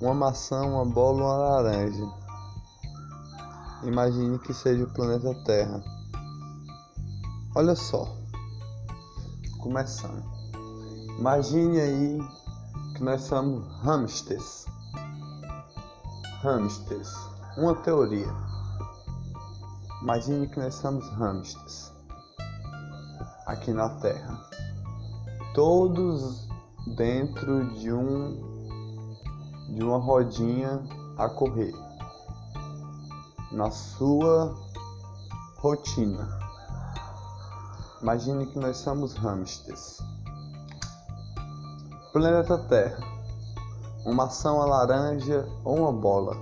uma maçã, uma bola, uma laranja. Imagine que seja o planeta Terra. Olha só. Começando. Imagine aí que nós somos hamsters. Hamsters. Uma teoria. Imagine que nós somos hamsters. Aqui na Terra. Todos dentro de um de uma rodinha a correr na sua rotina. Imagine que nós somos hamsters. Planeta Terra. Uma maçã, uma laranja ou uma bola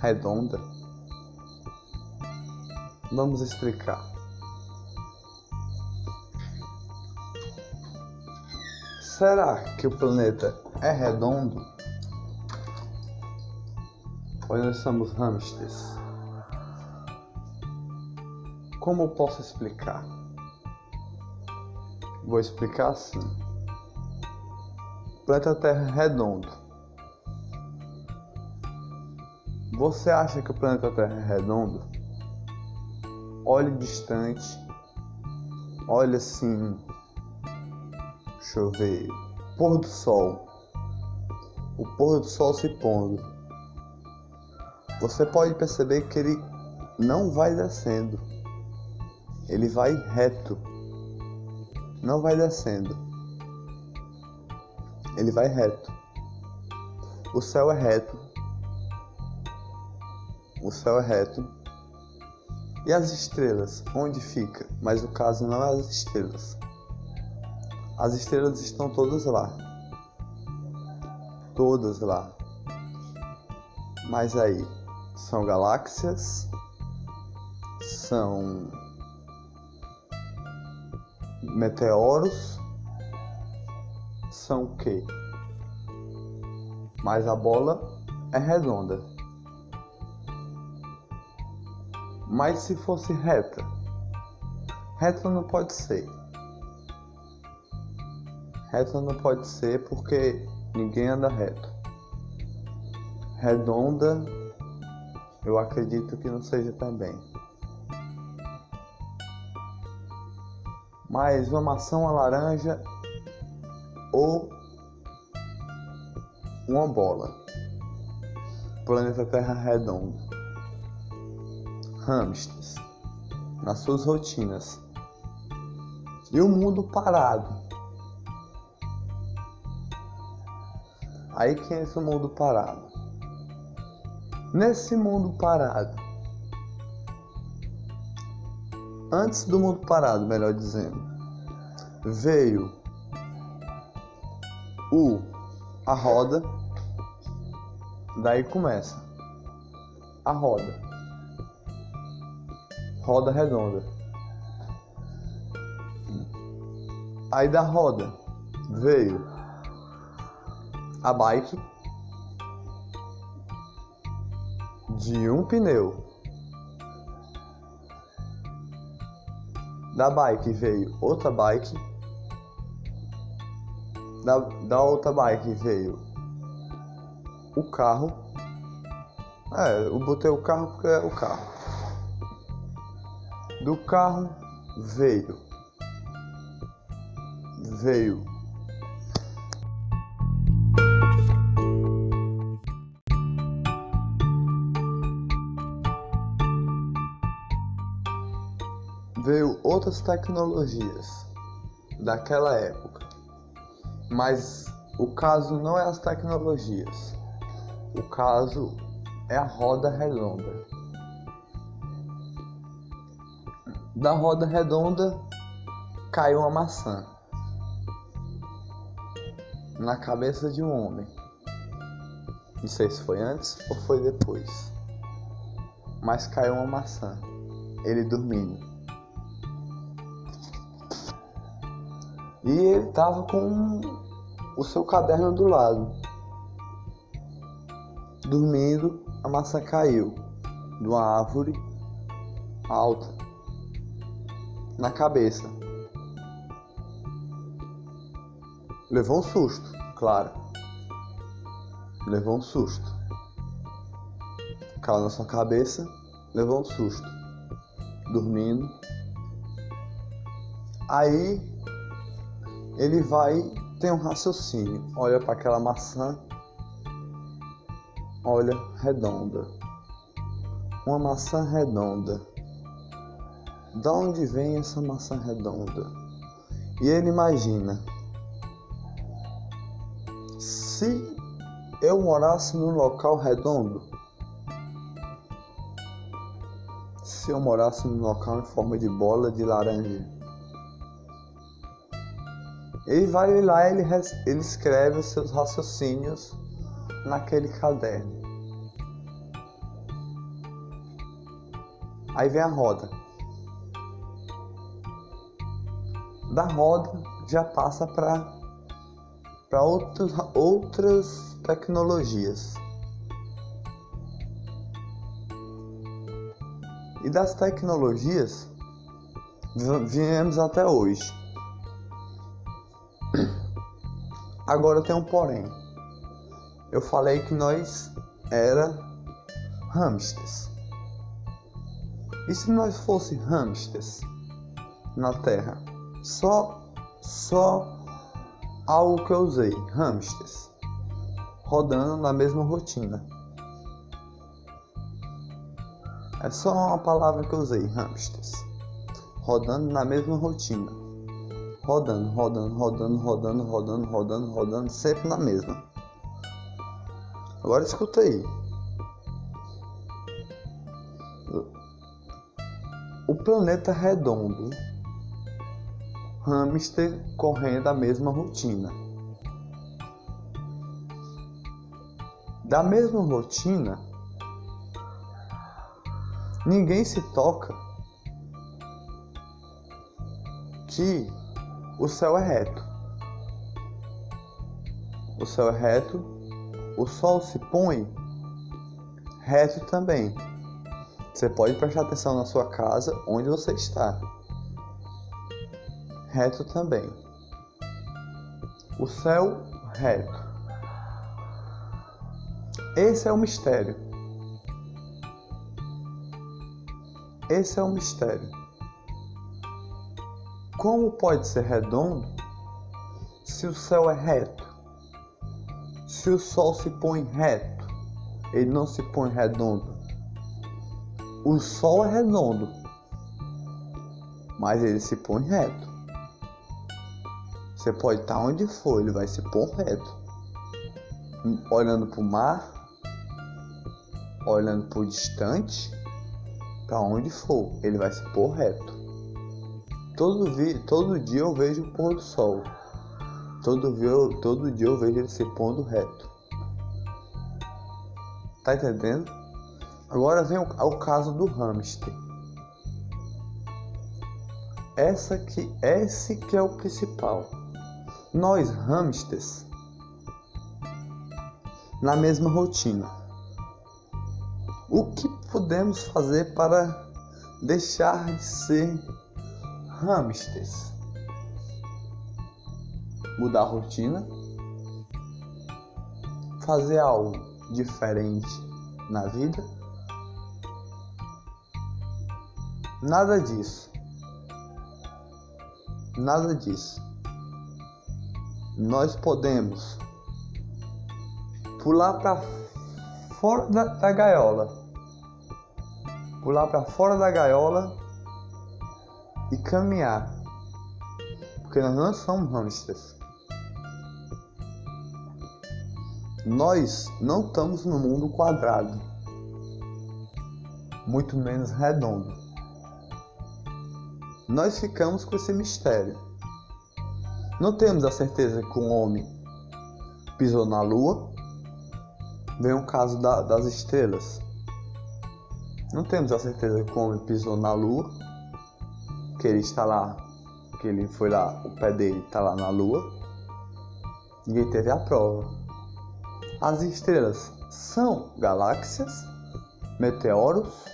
redonda? Vamos explicar. Será que o planeta é redondo? Ou nós somos hamsters? Como eu posso explicar? Vou explicar assim. O planeta Terra é redondo. Você acha que o planeta Terra é redondo? Olhe distante. Olhe assim Deixa eu ver. Pôr do sol. O pôr do sol se pondo. Você pode perceber que ele não vai descendo. Ele vai reto. Não vai descendo. Ele vai reto. O céu é reto. O céu é reto. E as estrelas? Onde fica? Mas o caso não é as estrelas. As estrelas estão todas lá. Todas lá. Mas aí, são galáxias, são meteoros, são o quê? Mas a bola é redonda. Mas se fosse reta? Reta não pode ser. Reta não pode ser porque ninguém anda reto. Redonda, eu acredito que não seja também. Mas uma maçã, uma laranja ou uma bola. Planeta Terra redondo. Hamsters nas suas rotinas. E o mundo parado Aí que é esse mundo parado. Nesse mundo parado, antes do mundo parado, melhor dizendo, veio o a roda, daí começa a roda, roda redonda. Aí da roda veio a bike de um pneu. Da bike veio outra bike. Da, da outra bike veio o carro. É, eu botei o carro porque é o carro. Do carro veio veio veio outras tecnologias daquela época. Mas o caso não é as tecnologias. O caso é a roda redonda. Da roda redonda caiu uma maçã na cabeça de um homem. Não sei se foi antes ou foi depois. Mas caiu uma maçã. Ele dormindo. E ele estava com o seu caderno do lado. Dormindo, a maçã caiu de uma árvore alta na cabeça. Levou um susto, claro. levou um susto. Caiu na sua cabeça, levou um susto. Dormindo. Aí ele vai ter um raciocínio. Olha para aquela maçã. Olha, redonda. Uma maçã redonda. Da onde vem essa maçã redonda? E ele imagina: se eu morasse num local redondo, se eu morasse num local em forma de bola de laranja, ele vai lá, ele, ele escreve os seus raciocínios naquele caderno. Aí vem a roda. da roda já passa para para outras outras tecnologias. E das tecnologias viemos até hoje. Agora tem um porém. Eu falei que nós era hamsters. E se nós fosse hamsters na Terra? Só, só algo que eu usei, hamsters, rodando na mesma rotina. É só uma palavra que eu usei, hamsters, rodando na mesma rotina. Rodando, rodando, rodando, rodando, rodando, rodando, rodando, sempre na mesma. Agora escuta aí. O planeta redondo hamster correndo a mesma rotina. Da mesma rotina, ninguém se toca que o céu é reto. O céu é reto, o sol se põe reto também. Você pode prestar atenção na sua casa, onde você está reto também. O céu reto. Esse é o mistério. Esse é o mistério. Como pode ser redondo se o céu é reto? Se o sol se põe reto, ele não se põe redondo. O sol é redondo, mas ele se põe reto. Você pode estar onde for, ele vai se pôr reto. Olhando para o mar, olhando para o distante, para onde for, ele vai se pôr reto. Todo, vi, todo dia eu vejo o pôr do sol. Todo, todo dia eu vejo ele se pondo reto. Tá entendendo? Agora vem o, o caso do hamster. Essa que, esse que é o principal nós hamsters na mesma rotina. O que podemos fazer para deixar de ser hamsters? Mudar a rotina, fazer algo diferente na vida? Nada disso. Nada disso nós podemos pular para fora da, da gaiola, pular para fora da gaiola e caminhar, porque nós não somos hamsters. Nós não estamos no mundo quadrado, muito menos redondo. Nós ficamos com esse mistério. Não temos a certeza que um homem pisou na lua. Vem o caso da, das estrelas. Não temos a certeza que o homem pisou na lua, que ele está lá, que ele foi lá, o pé dele está lá na lua. Ninguém teve a prova. As estrelas são galáxias, meteoros?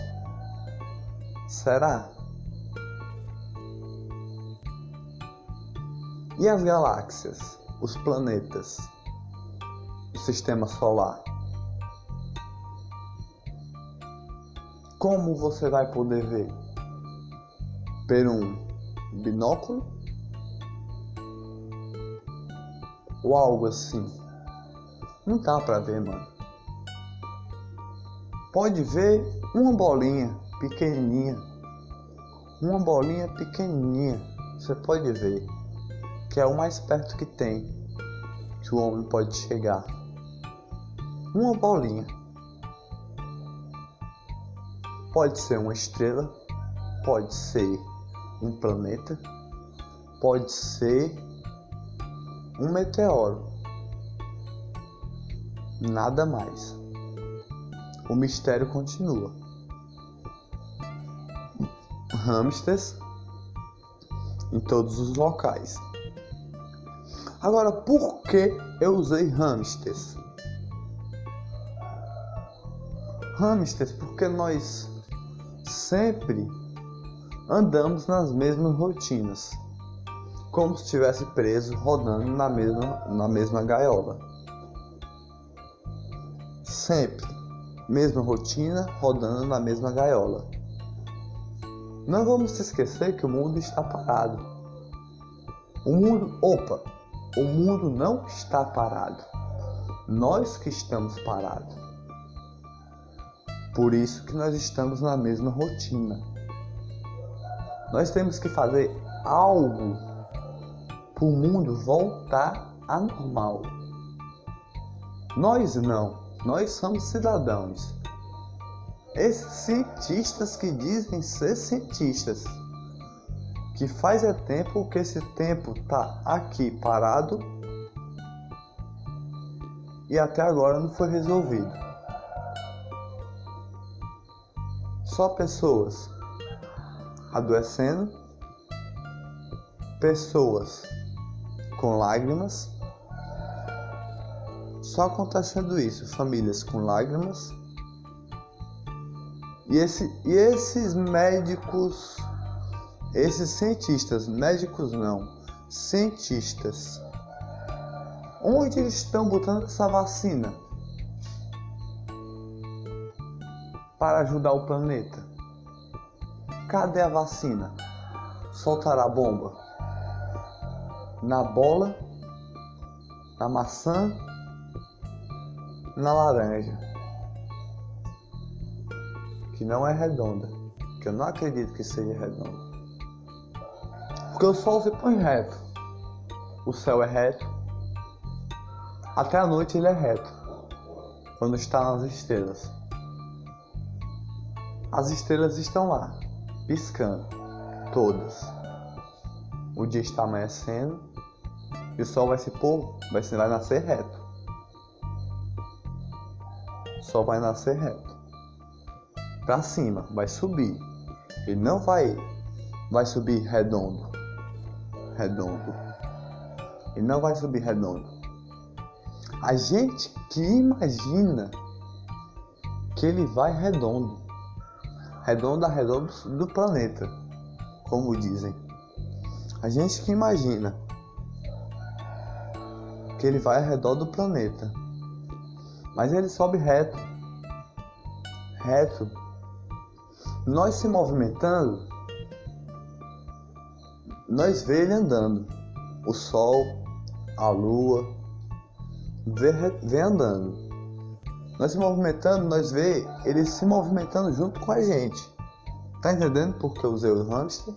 Será? E as galáxias, os planetas, os sistema solar. Como você vai poder ver? Por um binóculo? Ou algo assim? Não dá pra ver, mano. Pode ver uma bolinha pequenininha. Uma bolinha pequenininha. Você pode ver. Que é o mais perto que tem. Que o homem pode chegar. Uma bolinha. Pode ser uma estrela, pode ser um planeta, pode ser um meteoro. Nada mais. O mistério continua. Hamsters em todos os locais. Agora, por que eu usei hamsters? Hamsters porque nós sempre andamos nas mesmas rotinas, como se estivesse preso rodando na mesma, na mesma gaiola. Sempre, mesma rotina, rodando na mesma gaiola. Não vamos esquecer que o mundo está parado. O mundo, opa, o mundo não está parado. Nós que estamos parados. Por isso que nós estamos na mesma rotina. Nós temos que fazer algo para o mundo voltar a normal. Nós não, nós somos cidadãos. Esses cientistas que dizem ser cientistas, que faz é tempo que esse tempo tá aqui parado e até agora não foi resolvido. só pessoas adoecendo, pessoas com lágrimas, só acontecendo isso, famílias com lágrimas. E, esse, e esses médicos, esses cientistas, médicos não, cientistas, onde eles estão botando essa vacina? para ajudar o planeta? Cadê a vacina? Soltará a bomba? Na bola? Na maçã? Na laranja? Que não é redonda. Que eu não acredito que seja redonda. Porque o sol se põe reto. O céu é reto. Até a noite ele é reto. Quando está nas estrelas. As estrelas estão lá, piscando, todas. O dia está amanhecendo e o sol vai se pôr, vai, vai nascer reto. O sol vai nascer reto. Para cima, vai subir. Ele não vai vai subir redondo. Redondo. Ele não vai subir redondo. A gente que imagina que ele vai redondo redonda redonda do planeta, como dizem. A gente que imagina que ele vai ao redor do planeta, mas ele sobe reto, reto. Nós se movimentando, nós vê ele andando. O sol, a lua, vê, vê andando. Nós se movimentando, nós vê ele se movimentando junto com a gente. Tá entendendo por que eu usei o hamster?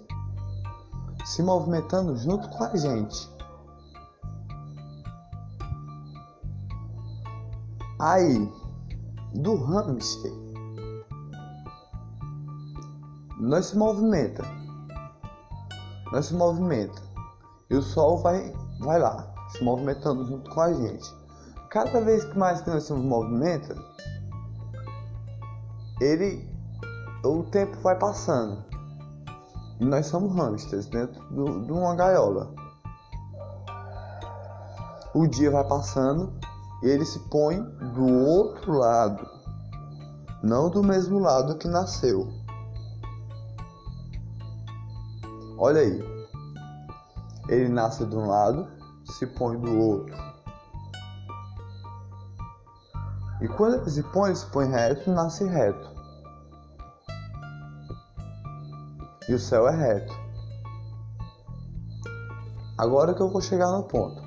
Se movimentando junto com a gente. Aí, do hamster, nós se movimenta. Nós se movimenta. E o sol vai, vai lá, se movimentando junto com a gente cada vez que mais que nós se movimenta, ele o tempo vai passando. E nós somos hamsters dentro do, de uma gaiola. O dia vai passando e ele se põe do outro lado, não do mesmo lado que nasceu. Olha aí. Ele nasce de um lado, se põe do outro E quando ele se põe, se põe reto nasce reto. E o céu é reto. Agora que eu vou chegar no ponto.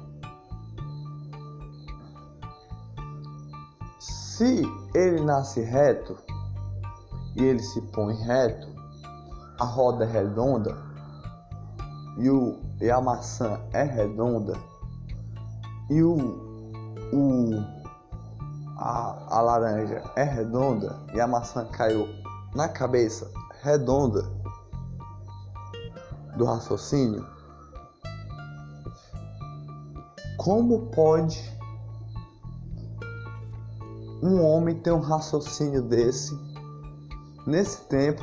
Se ele nasce reto e ele se põe reto, a roda é redonda e, o, e a maçã é redonda e o, o a, a laranja é redonda e a maçã caiu na cabeça redonda do raciocínio, como pode um homem ter um raciocínio desse nesse tempo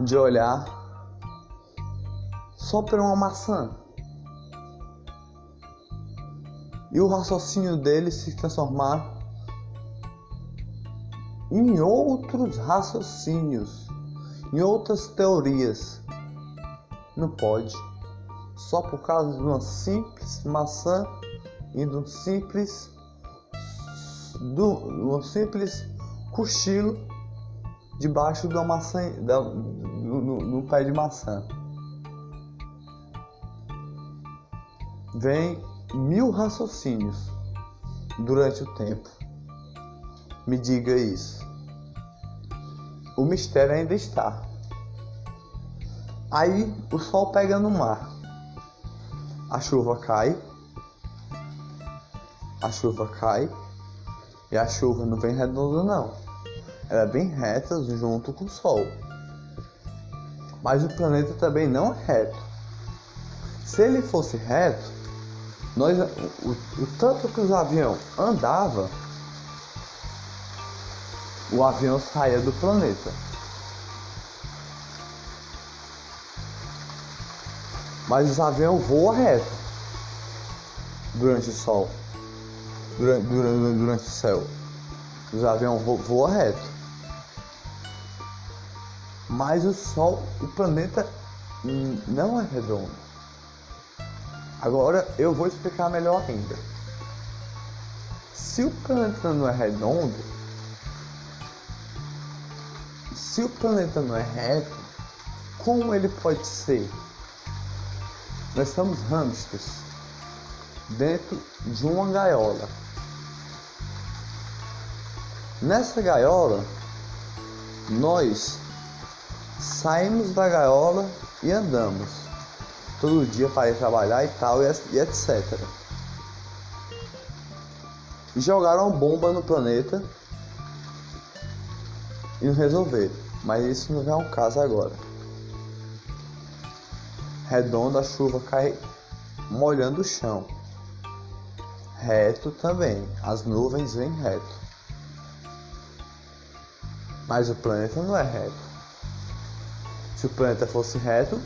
de olhar só para uma maçã? E o raciocínio dele se transformar em outros raciocínios, em outras teorias. Não pode. Só por causa de uma simples maçã e de um simples de um simples cochilo debaixo de uma maçã da, no pé de maçã. Vem mil raciocínios durante o tempo. Me diga isso. O mistério ainda está. Aí o sol pega no mar. A chuva cai. A chuva cai. E a chuva não vem redonda não. Ela é bem reta junto com o sol. Mas o planeta também não é reto. Se ele fosse reto, nós, o, o tanto que os aviões andavam, o avião saía do planeta. Mas os aviões voam reto durante o sol, durante, durante, durante o céu. Os aviões vo, voam reto. Mas o sol, o planeta não é redondo. Agora eu vou explicar melhor ainda. Se o planeta não é redondo, se o planeta não é reto, como ele pode ser? Nós somos hamsters dentro de uma gaiola. Nessa gaiola, nós saímos da gaiola e andamos todo dia para ir trabalhar e tal, e etc. Jogaram bomba no planeta e não resolveram. Mas isso não é um caso agora. Redonda a chuva cai molhando o chão. Reto também, as nuvens vêm reto. Mas o planeta não é reto. Se o planeta fosse reto,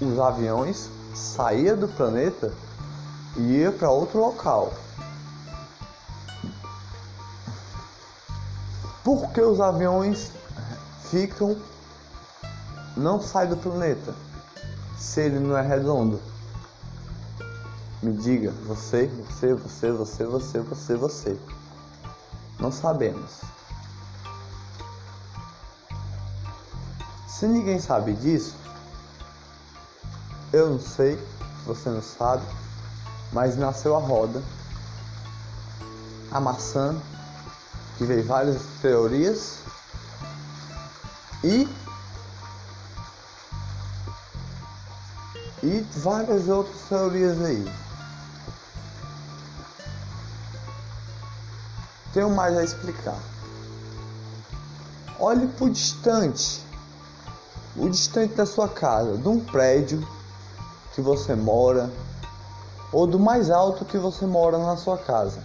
os aviões saíam do planeta e iam para outro local. Por que os aviões ficam não saem do planeta se ele não é redondo? Me diga, você, você, você, você, você, você, você. Não sabemos. Se ninguém sabe disso, eu não sei, você não sabe, mas nasceu a roda, a maçã, que veio várias teorias, e e várias outras teorias aí. Tenho mais a explicar. Olhe para o distante, o distante da sua casa, de um prédio que você mora ou do mais alto que você mora na sua casa.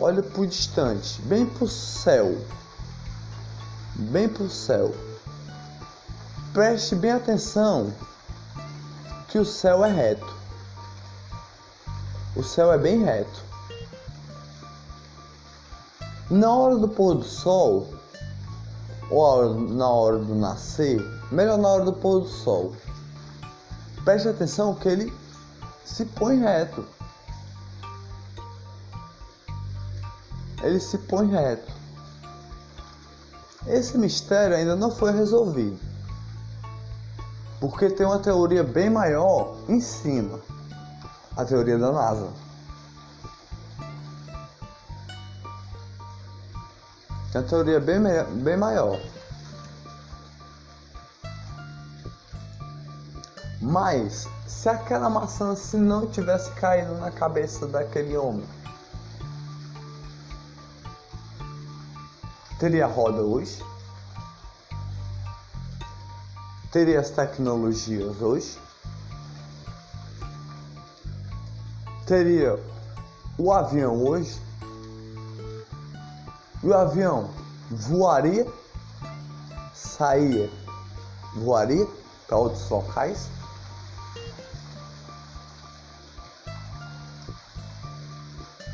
Olha para o distante, bem para o céu. Bem para o céu. Preste bem atenção que o céu é reto. O céu é bem reto. Na hora do pôr do sol, ou na hora do nascer, melhor na hora do pôr do sol preste atenção que ele se põe reto. ele se põe reto. Esse mistério ainda não foi resolvido. Porque tem uma teoria bem maior em cima a teoria da NASA. Tem uma teoria bem, bem maior. Mas, se aquela maçã se não tivesse caído na cabeça daquele homem, teria roda hoje? Teria as tecnologias hoje? Teria o avião hoje? E o avião voaria? Saía? Voaria para outros locais?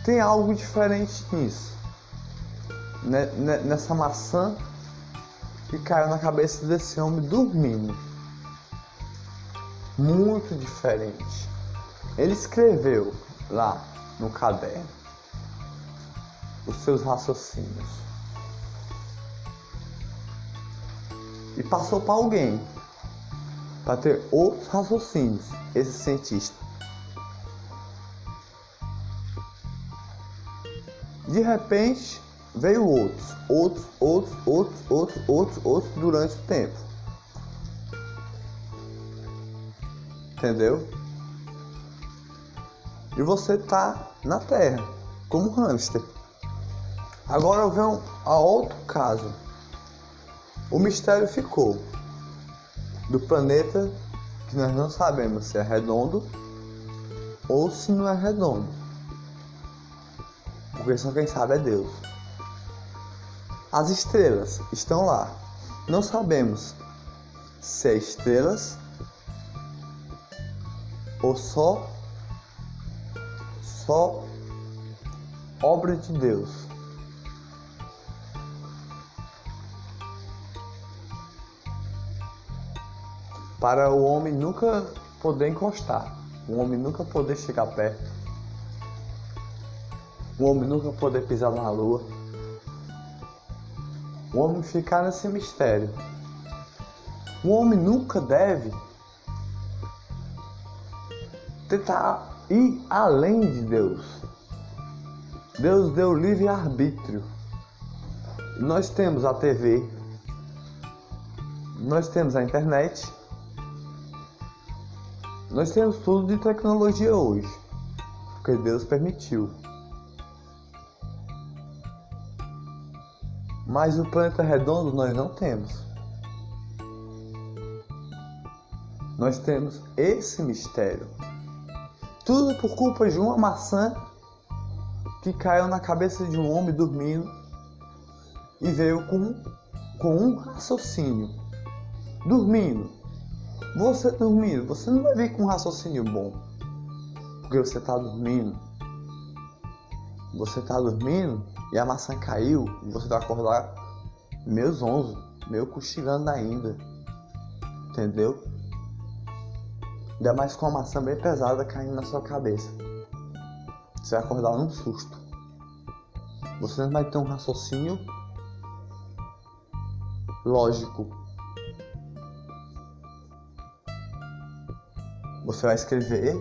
Tem algo diferente nisso. Nessa maçã que caiu na cabeça desse homem dormindo. Muito diferente. Ele escreveu lá no caderno os seus raciocínios. E passou para alguém para ter outros raciocínios, esse cientista. De repente, veio outros, outros, outros, outros, outros, outros, outros durante o tempo. Entendeu? E você tá na Terra, como hamster. Agora vem a outro caso. O mistério ficou do planeta que nós não sabemos se é redondo ou se não é redondo. Porque só quem sabe é Deus. As estrelas estão lá. Não sabemos se é estrelas ou só só obra de Deus. Para o homem nunca poder encostar, o homem nunca poder chegar perto, o homem nunca poder pisar na lua o homem ficar nesse mistério. O homem nunca deve tentar ir além de Deus. Deus deu livre arbítrio. Nós temos a TV, nós temos a internet, nós temos tudo de tecnologia hoje, porque Deus permitiu. Mas o planeta redondo nós não temos. Nós temos esse mistério. Tudo por culpa de uma maçã que caiu na cabeça de um homem dormindo e veio com, com um raciocínio. Dormindo. Você dormindo, você não vai vir com um raciocínio bom. Porque você está dormindo. Você está dormindo e a maçã caiu e você vai acordar meio zonzo, meio cochilando ainda. Entendeu? Ainda mais com a maçã bem pesada caindo na sua cabeça. Você vai acordar num susto. Você não vai ter um raciocínio lógico. Você vai escrever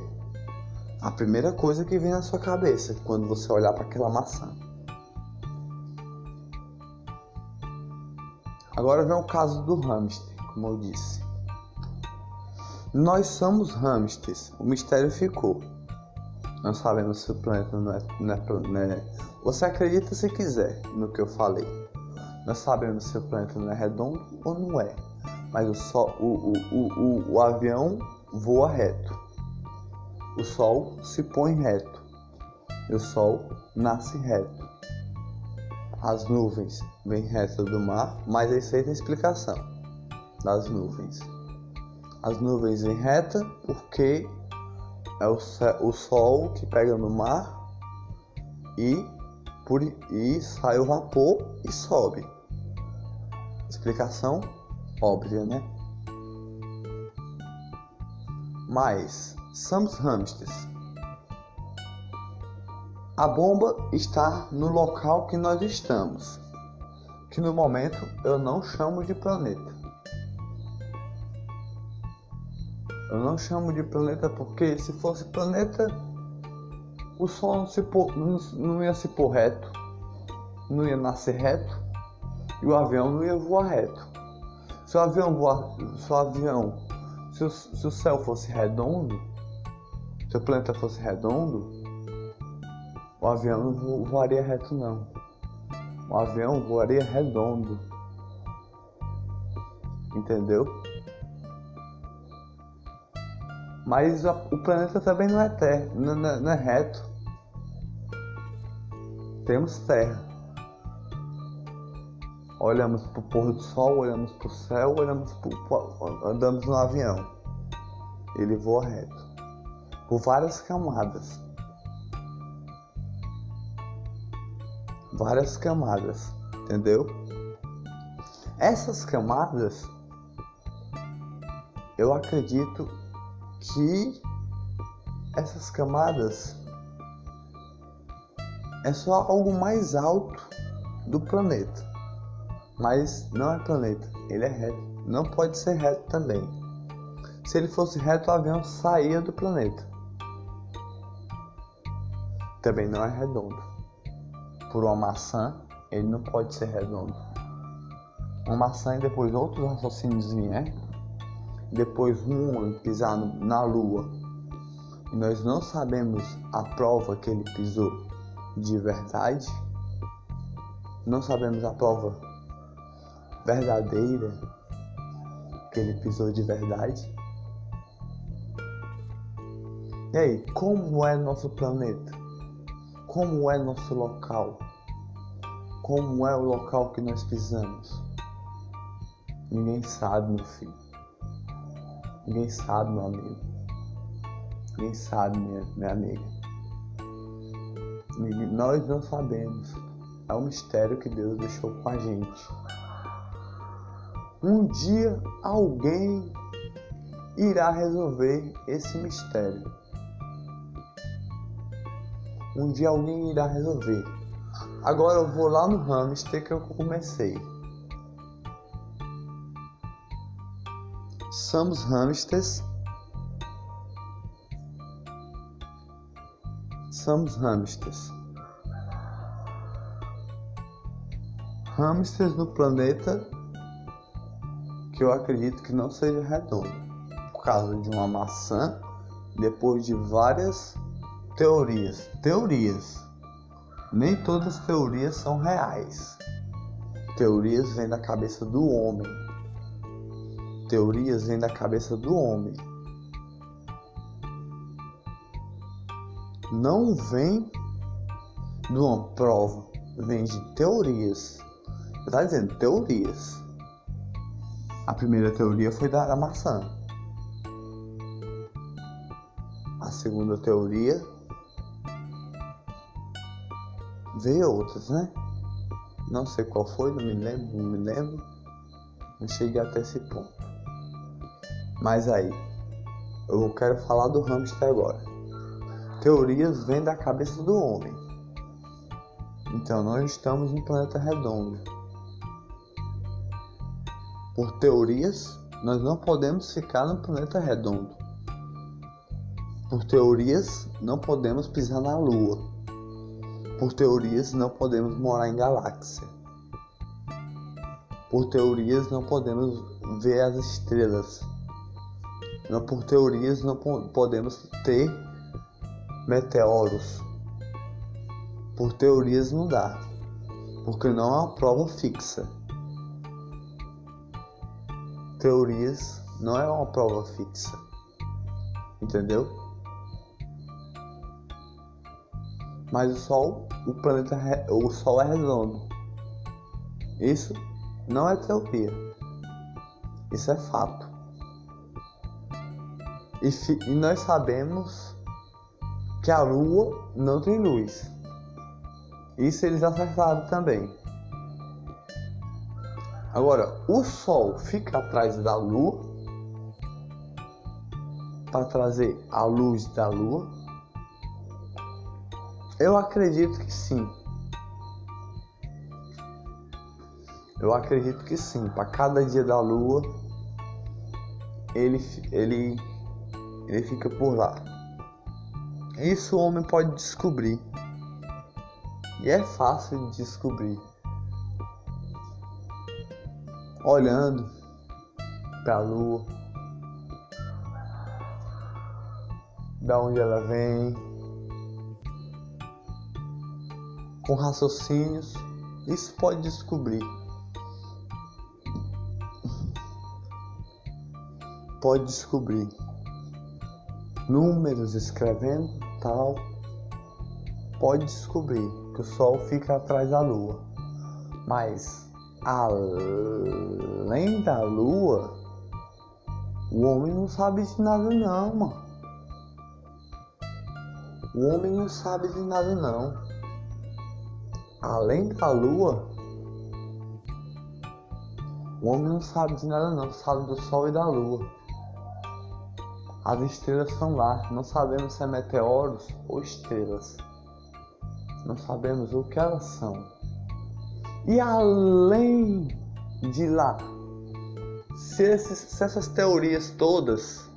a primeira coisa que vem na sua cabeça quando você olhar para aquela maçã. Agora vem o caso do hamster, como eu disse. Nós somos hamsters, o mistério ficou. Não sabemos se o planeta não é, não, é, não é. Você acredita se quiser no que eu falei. Nós sabemos se o planeta não é redondo ou não é. Mas o, sol, o, o, o, o avião voa reto. O sol se põe reto. E o sol nasce reto as nuvens vêm reta do mar, mas isso aí tem explicação das nuvens. As nuvens vêm reta porque é o, o sol que pega no mar e, por, e sai o vapor e sobe. Explicação óbvia, né? Mas somos hamsters. A bomba está no local que nós estamos, que no momento eu não chamo de planeta. Eu não chamo de planeta porque se fosse planeta, o Sol não, se pôr, não, não ia se pôr reto, não ia nascer reto e o avião não ia voar reto. Se o avião voar, se o avião, se o, se o céu fosse redondo, se o planeta fosse redondo, o avião não voaria reto não. O avião voaria redondo. Entendeu? Mas o planeta também não é terra, não, não é reto. Temos terra. Olhamos para o pôr do sol, olhamos para o céu, olhamos pro, andamos no avião. Ele voa reto. Por várias camadas. Várias camadas. Entendeu? Essas camadas eu acredito que essas camadas é só algo mais alto do planeta. Mas não é planeta, ele é reto. Não pode ser reto também. Se ele fosse reto, o avião saía do planeta. Também não é redondo. Por uma maçã, ele não pode ser redondo. Uma maçã e depois outros raciocínios vierem depois um pisar na lua e nós não sabemos a prova que ele pisou de verdade, não sabemos a prova verdadeira que ele pisou de verdade. E aí, como é nosso planeta? Como é nosso local? Como é o local que nós pisamos? Ninguém sabe, meu filho. Ninguém sabe, meu amigo. Ninguém sabe, minha, minha amiga. Nós não sabemos. É um mistério que Deus deixou com a gente. Um dia alguém irá resolver esse mistério. Um dia alguém irá resolver. Agora eu vou lá no hamster que eu comecei. somos hamsters. Somos hamsters. Hamsters no planeta que eu acredito que não seja redondo, por causa de uma maçã, depois de várias teorias. Teorias. Nem todas as teorias são reais. Teorias vêm da cabeça do homem teorias vêm da cabeça do homem. Não vem de uma prova, vem de teorias. Está dizendo teorias. A primeira teoria foi da, da maçã. A segunda teoria veio outras, né? Não sei qual foi, não me lembro, não me lembro. Não cheguei até esse ponto. Mas aí, eu quero falar do hamster agora. Teorias vêm da cabeça do homem. Então nós estamos no planeta redondo. Por teorias, nós não podemos ficar no planeta redondo. Por teorias, não podemos pisar na Lua. Por teorias, não podemos morar em galáxia. Por teorias, não podemos ver as estrelas por teorias não podemos ter meteoros. Por teorias não dá, porque não é uma prova fixa. Teorias não é uma prova fixa. Entendeu? Mas o Sol, o planeta, o Sol é redondo. Isso não é teoria. Isso é fato. E, e nós sabemos que a Lua não tem luz. Isso eles acertaram também. Agora, o Sol fica atrás da Lua para trazer a luz da Lua. Eu acredito que sim. Eu acredito que sim. Para cada dia da lua, ele, ele, ele fica por lá. Isso o homem pode descobrir. E é fácil de descobrir. Olhando para a lua, da onde ela vem, com raciocínios, isso pode descobrir. Pode descobrir números escrevendo tal, pode descobrir que o Sol fica atrás da Lua. Mas além da Lua, o homem não sabe de nada não, mano. O homem não sabe de nada não. Além da Lua, o homem não sabe de nada não, sabe do Sol e da Lua. As estrelas são lá, não sabemos se é meteoros ou estrelas. Não sabemos o que elas são. E além de lá, se, esses, se essas teorias todas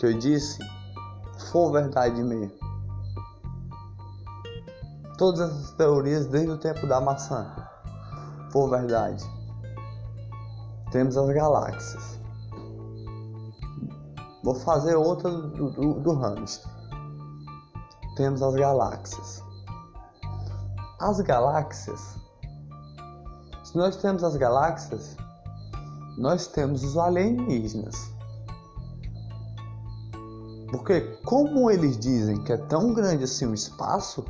que eu disse for verdade mesmo, todas essas teorias desde o tempo da maçã for verdade, temos as galáxias. Vou fazer outra do, do, do hamster. Temos as galáxias. As galáxias. Se nós temos as galáxias, nós temos os alienígenas. Porque como eles dizem que é tão grande assim o espaço,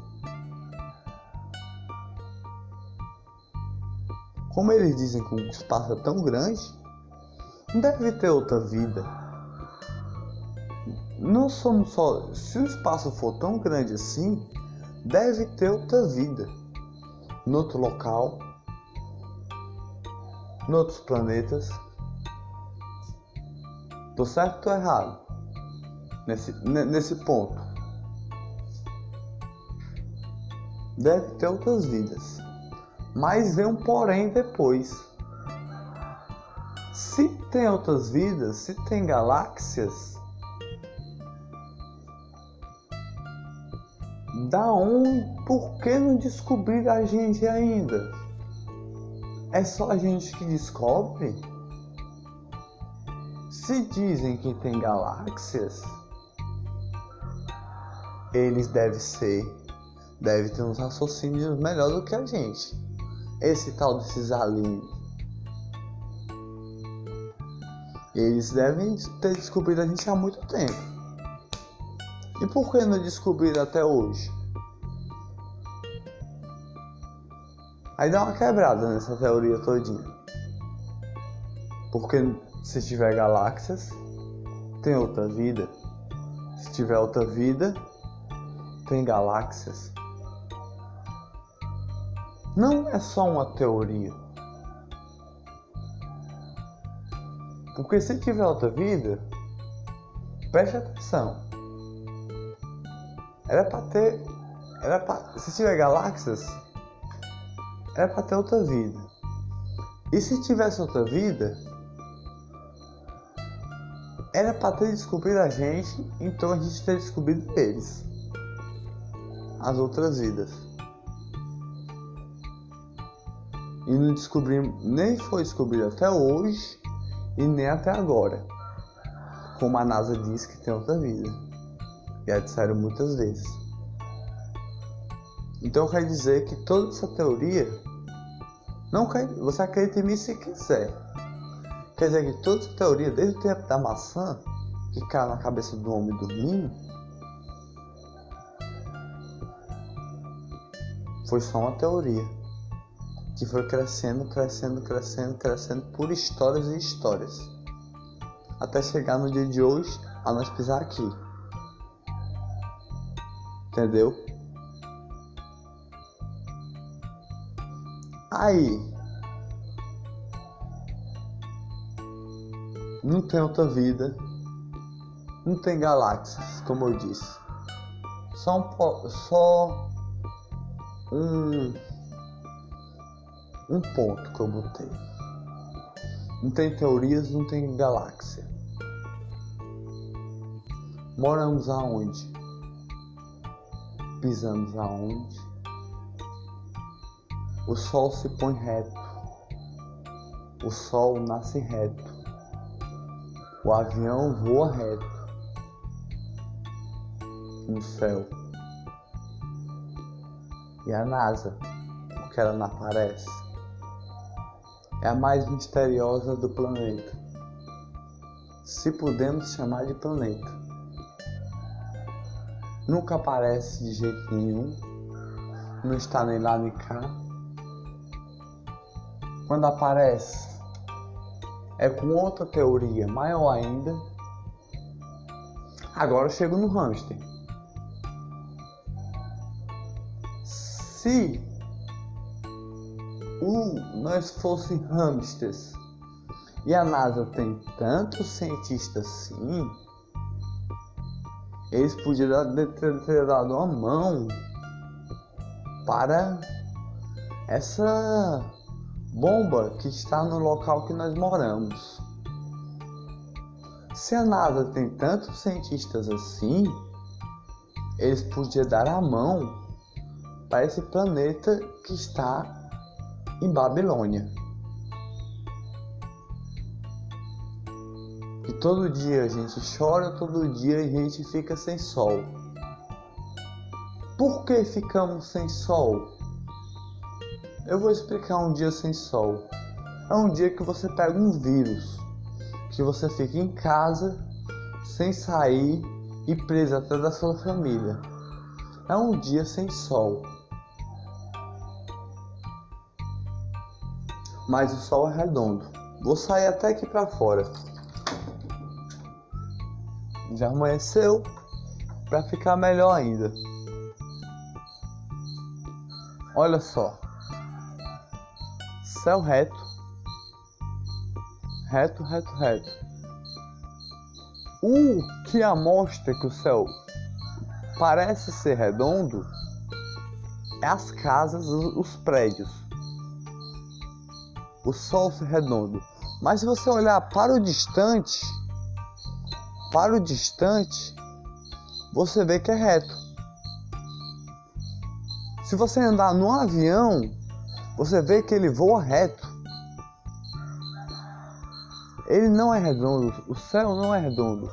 como eles dizem que o espaço é tão grande, deve ter outra vida não somos só. Se o espaço for tão grande assim, deve ter outra vida. No outro local, em outros planetas. Tô certo ou errado? Nesse, nesse ponto. Deve ter outras vidas. Mas vem um porém depois. Se tem outras vidas, se tem galáxias, Da onde? Por que não descobrir a gente ainda? É só a gente que descobre? Se dizem que tem galáxias, eles devem ser, devem ter uns raciocínios melhor do que a gente. Esse tal desses aliens. Eles devem ter descobrido a gente há muito tempo. E por que não descobriram até hoje? Aí dá uma quebrada nessa teoria todinha. Porque se tiver galáxias, tem outra vida. Se tiver outra vida, tem galáxias. Não é só uma teoria. Porque se tiver outra vida, preste atenção. Era para ter. Era pra, se tiver galáxias, era para ter outra vida. E se tivesse outra vida, era para ter descobrido a gente, então a gente ter descobrido eles. As outras vidas. E não descobrimos, nem foi descobrido até hoje e nem até agora. Como a NASA diz que tem outra vida. Já disseram muitas vezes. Então quer dizer que toda essa teoria não quer, você acredita em mim se quiser. Quer dizer que toda essa teoria, desde o tempo da maçã, que caiu na cabeça do homem dormindo, foi só uma teoria que foi crescendo, crescendo, crescendo, crescendo por histórias e histórias, até chegar no dia de hoje a nós pisar aqui. Entendeu? Aí. Não tem outra vida. Não tem galáxias, como eu disse. Só um, só um, um ponto que eu botei. Não tem teorias, não tem galáxia. Moramos aonde? Pisamos aonde? O sol se põe reto. O sol nasce reto. O avião voa reto no céu. E a NASA, porque ela não aparece, é a mais misteriosa do planeta. Se podemos chamar de planeta. Nunca aparece de jeito nenhum, não está nem lá nem cá. Quando aparece, é com outra teoria maior ainda. Agora eu chego no hamster. Se o, nós fosse hamsters e a NASA tem tantos cientistas assim, eles podiam ter dado uma mão para essa bomba que está no local que nós moramos. Se a NASA tem tantos cientistas assim, eles podiam dar a mão para esse planeta que está em Babilônia. E todo dia a gente chora, todo dia a gente fica sem sol. Por que ficamos sem sol? Eu vou explicar um dia sem sol. É um dia que você pega um vírus, que você fica em casa, sem sair e preso até da sua família. É um dia sem sol. Mas o sol é redondo. Vou sair até aqui para fora. Já amanheceu para ficar melhor ainda. Olha só céu reto, reto, reto, reto. O que amostra que o céu parece ser redondo é as casas, os prédios. O sol redondo. Mas se você olhar para o distante, para o distante, você vê que é reto. Se você andar num avião, você vê que ele voa reto. Ele não é redondo, o céu não é redondo.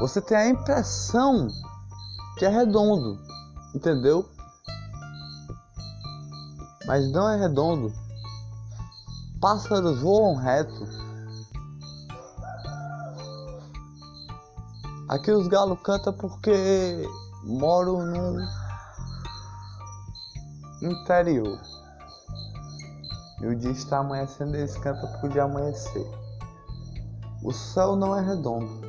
Você tem a impressão que é redondo, entendeu? Mas não é redondo. Pássaros voam reto. Aqui os galos cantam porque moram no interior. E o dia está amanhecendo e eles cantam por dia amanhecer. O céu não é redondo.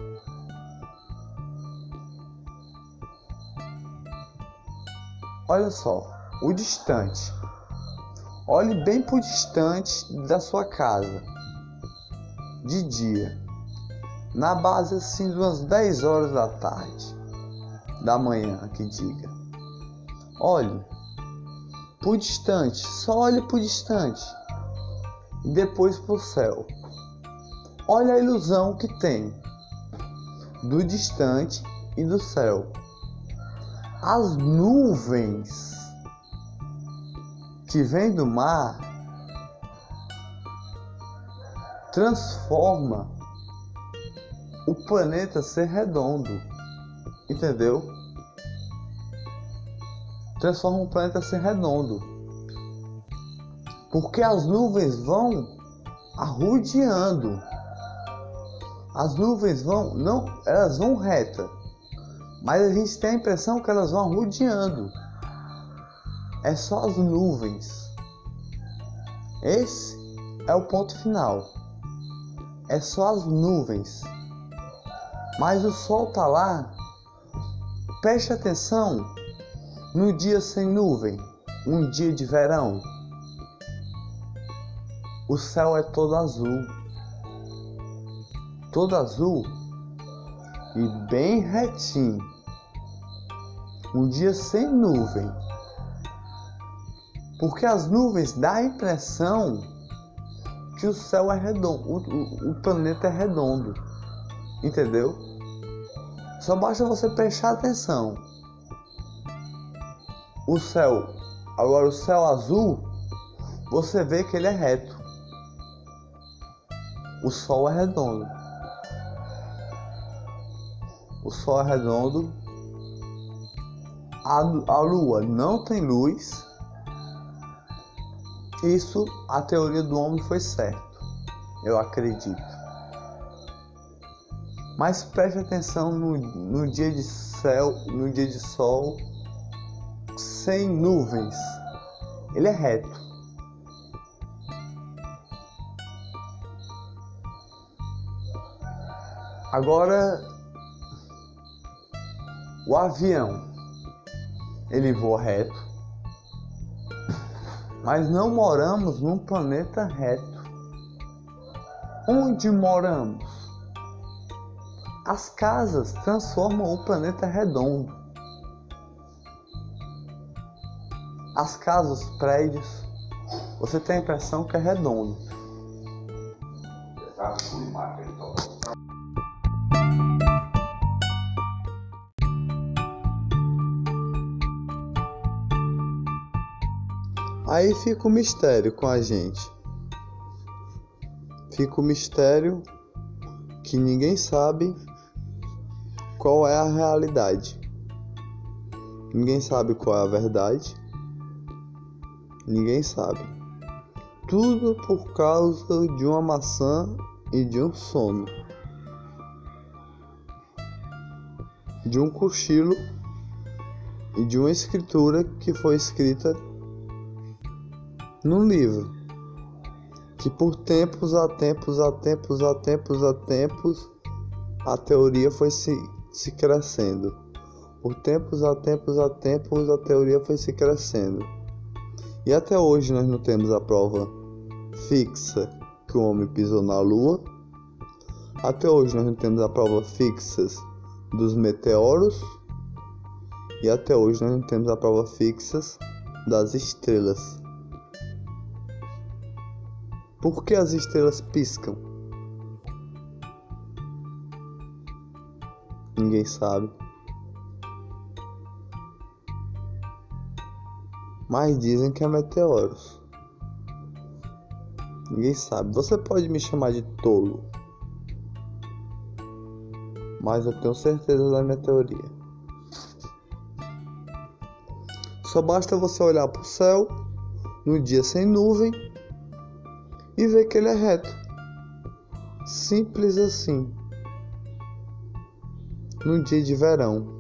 Olha só, o distante. Olhe bem para o distante da sua casa. De dia. Na base assim de umas 10 horas da tarde. Da manhã, que diga. Olhe. Por distante. Só olhe por distante e depois para o céu. Olha a ilusão que tem do distante e do céu. As nuvens que vêm do mar transforma o planeta ser redondo, entendeu? Transforma o planeta ser redondo porque as nuvens vão arrodeando. As nuvens vão, não, elas vão reta, mas a gente tem a impressão que elas vão arrodeando. É só as nuvens. Esse é o ponto final. É só as nuvens. Mas o sol tá lá. Preste atenção no dia sem nuvem, um dia de verão o céu é todo azul. Todo azul e bem retinho. um dia sem nuvem. Porque as nuvens dão a impressão que o céu é redondo, o, o, o planeta é redondo. Entendeu? Só basta você prestar atenção. O céu, agora o céu azul, você vê que ele é reto. O sol é redondo. O sol é redondo. A, a lua não tem luz. Isso, a teoria do homem foi certo. Eu acredito. Mas preste atenção no, no dia de céu, no dia de sol, sem nuvens. Ele é reto. Agora, o avião, ele voa reto, mas não moramos num planeta reto. Onde moramos? As casas transformam o planeta redondo. As casas, os prédios, você tem a impressão que é redondo. Aí fica o mistério com a gente. Fica o mistério que ninguém sabe qual é a realidade. Ninguém sabe qual é a verdade. Ninguém sabe. Tudo por causa de uma maçã e de um sono. De um cochilo e de uma escritura que foi escrita num livro que por tempos a tempos a tempos a tempos a tempos a teoria foi se, se crescendo. Por tempos a tempos a tempos a teoria foi se crescendo. E até hoje nós não temos a prova fixa que o homem pisou na lua. Até hoje nós não temos a prova fixa dos meteoros. E até hoje nós não temos a prova fixa das estrelas. Por que as estrelas piscam? Ninguém sabe. Mas dizem que é meteoros. Ninguém sabe. Você pode me chamar de tolo. Mas eu tenho certeza da minha teoria. Só basta você olhar para o céu no dia sem nuvem e ver que ele é reto. Simples assim. Num dia de verão.